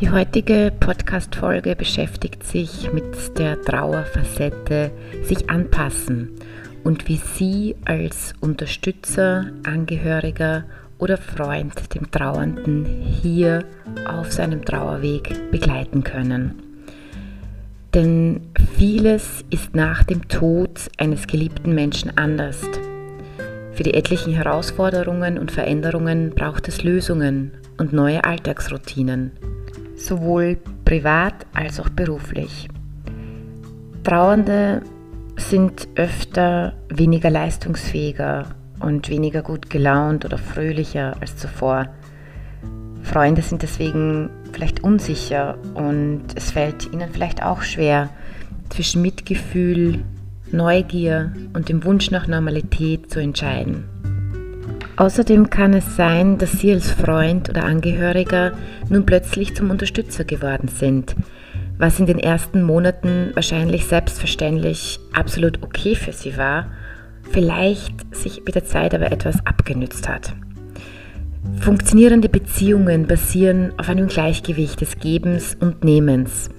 Die heutige Podcast-Folge beschäftigt sich mit der Trauerfacette sich anpassen und wie Sie als Unterstützer, Angehöriger oder Freund dem Trauernden hier auf seinem Trauerweg begleiten können. Denn vieles ist nach dem Tod eines geliebten Menschen anders. Für die etlichen Herausforderungen und Veränderungen braucht es Lösungen und neue Alltagsroutinen sowohl privat als auch beruflich. Trauernde sind öfter weniger leistungsfähiger und weniger gut gelaunt oder fröhlicher als zuvor. Freunde sind deswegen vielleicht unsicher und es fällt ihnen vielleicht auch schwer, zwischen Mitgefühl, Neugier und dem Wunsch nach Normalität zu entscheiden. Außerdem kann es sein, dass Sie als Freund oder Angehöriger nun plötzlich zum Unterstützer geworden sind, was in den ersten Monaten wahrscheinlich selbstverständlich absolut okay für Sie war, vielleicht sich mit der Zeit aber etwas abgenützt hat. Funktionierende Beziehungen basieren auf einem Gleichgewicht des Gebens und Nehmens.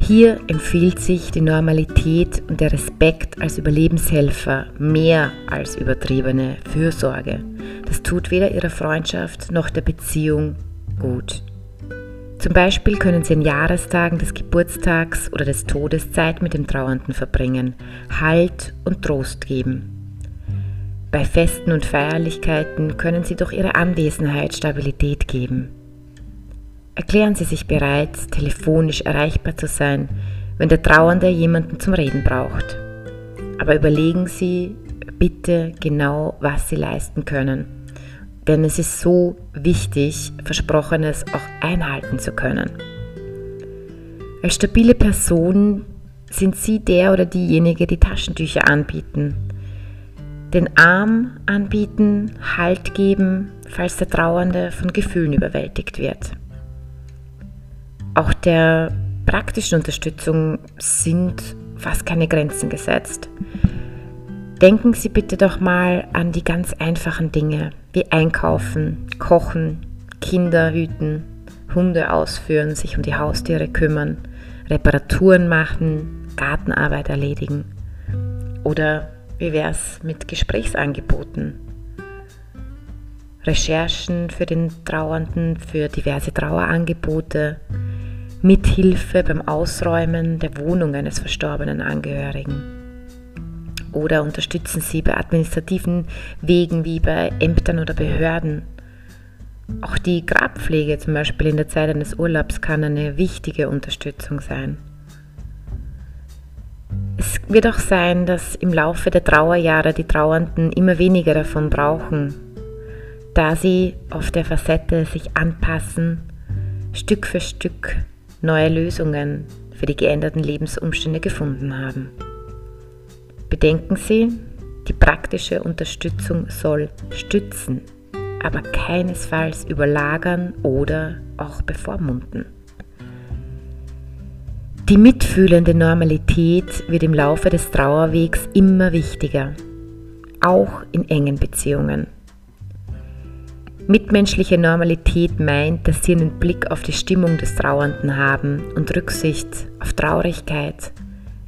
Hier empfiehlt sich die Normalität und der Respekt als Überlebenshelfer mehr als übertriebene Fürsorge. Das tut weder ihrer Freundschaft noch der Beziehung gut. Zum Beispiel können Sie an Jahrestagen des Geburtstags oder des Todes Zeit mit dem Trauernden verbringen, Halt und Trost geben. Bei Festen und Feierlichkeiten können Sie durch Ihre Anwesenheit Stabilität geben. Erklären Sie sich bereit, telefonisch erreichbar zu sein, wenn der Trauernde jemanden zum Reden braucht. Aber überlegen Sie bitte genau, was Sie leisten können. Denn es ist so wichtig, Versprochenes auch einhalten zu können. Als stabile Person sind Sie der oder diejenige, die Taschentücher anbieten, den Arm anbieten, Halt geben, falls der Trauernde von Gefühlen überwältigt wird. Auch der praktischen Unterstützung sind fast keine Grenzen gesetzt. Denken Sie bitte doch mal an die ganz einfachen Dinge wie Einkaufen, Kochen, Kinder hüten, Hunde ausführen, sich um die Haustiere kümmern, Reparaturen machen, Gartenarbeit erledigen. Oder wie wäre es mit Gesprächsangeboten? Recherchen für den Trauernden, für diverse Trauerangebote, Mithilfe beim Ausräumen der Wohnung eines verstorbenen Angehörigen. Oder unterstützen Sie bei administrativen Wegen wie bei Ämtern oder Behörden. Auch die Grabpflege zum Beispiel in der Zeit eines Urlaubs kann eine wichtige Unterstützung sein. Es wird auch sein, dass im Laufe der Trauerjahre die Trauernden immer weniger davon brauchen, da sie auf der Facette sich anpassen, Stück für Stück neue Lösungen für die geänderten Lebensumstände gefunden haben. Bedenken Sie, die praktische Unterstützung soll stützen, aber keinesfalls überlagern oder auch bevormunden. Die mitfühlende Normalität wird im Laufe des Trauerwegs immer wichtiger, auch in engen Beziehungen. Mitmenschliche Normalität meint, dass sie einen Blick auf die Stimmung des Trauernden haben und Rücksicht auf Traurigkeit,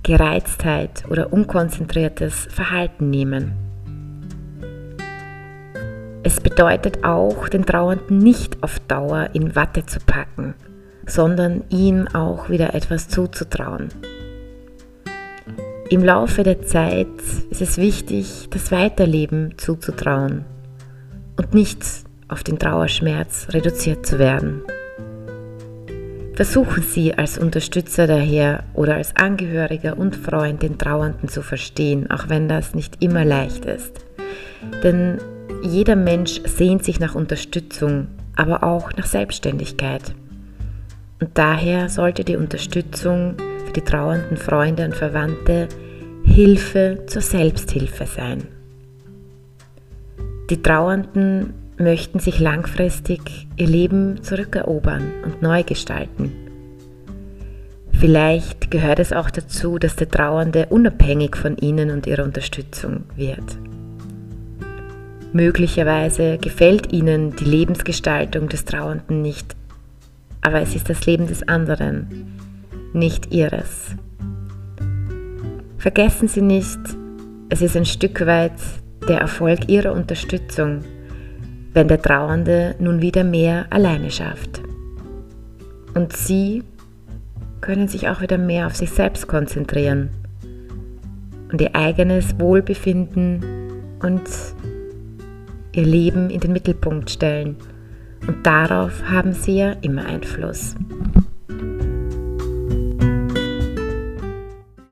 Gereiztheit oder unkonzentriertes Verhalten nehmen. Es bedeutet auch, den Trauernden nicht auf Dauer in Watte zu packen, sondern ihm auch wieder etwas zuzutrauen. Im Laufe der Zeit ist es wichtig, das Weiterleben zuzutrauen und nicht auf den Trauerschmerz reduziert zu werden. Versuchen Sie als Unterstützer daher oder als Angehöriger und Freund den Trauernden zu verstehen, auch wenn das nicht immer leicht ist. Denn jeder Mensch sehnt sich nach Unterstützung, aber auch nach Selbstständigkeit. Und daher sollte die Unterstützung für die trauernden Freunde und Verwandte Hilfe zur Selbsthilfe sein. Die Trauernden möchten sich langfristig ihr Leben zurückerobern und neu gestalten. Vielleicht gehört es auch dazu, dass der Trauernde unabhängig von ihnen und ihrer Unterstützung wird. Möglicherweise gefällt ihnen die Lebensgestaltung des Trauernden nicht, aber es ist das Leben des anderen, nicht ihres. Vergessen Sie nicht, es ist ein Stück weit der Erfolg Ihrer Unterstützung, wenn der Trauernde nun wieder mehr alleine schafft. Und Sie können sich auch wieder mehr auf sich selbst konzentrieren und ihr eigenes Wohlbefinden und ihr Leben in den Mittelpunkt stellen. Und darauf haben sie ja immer Einfluss.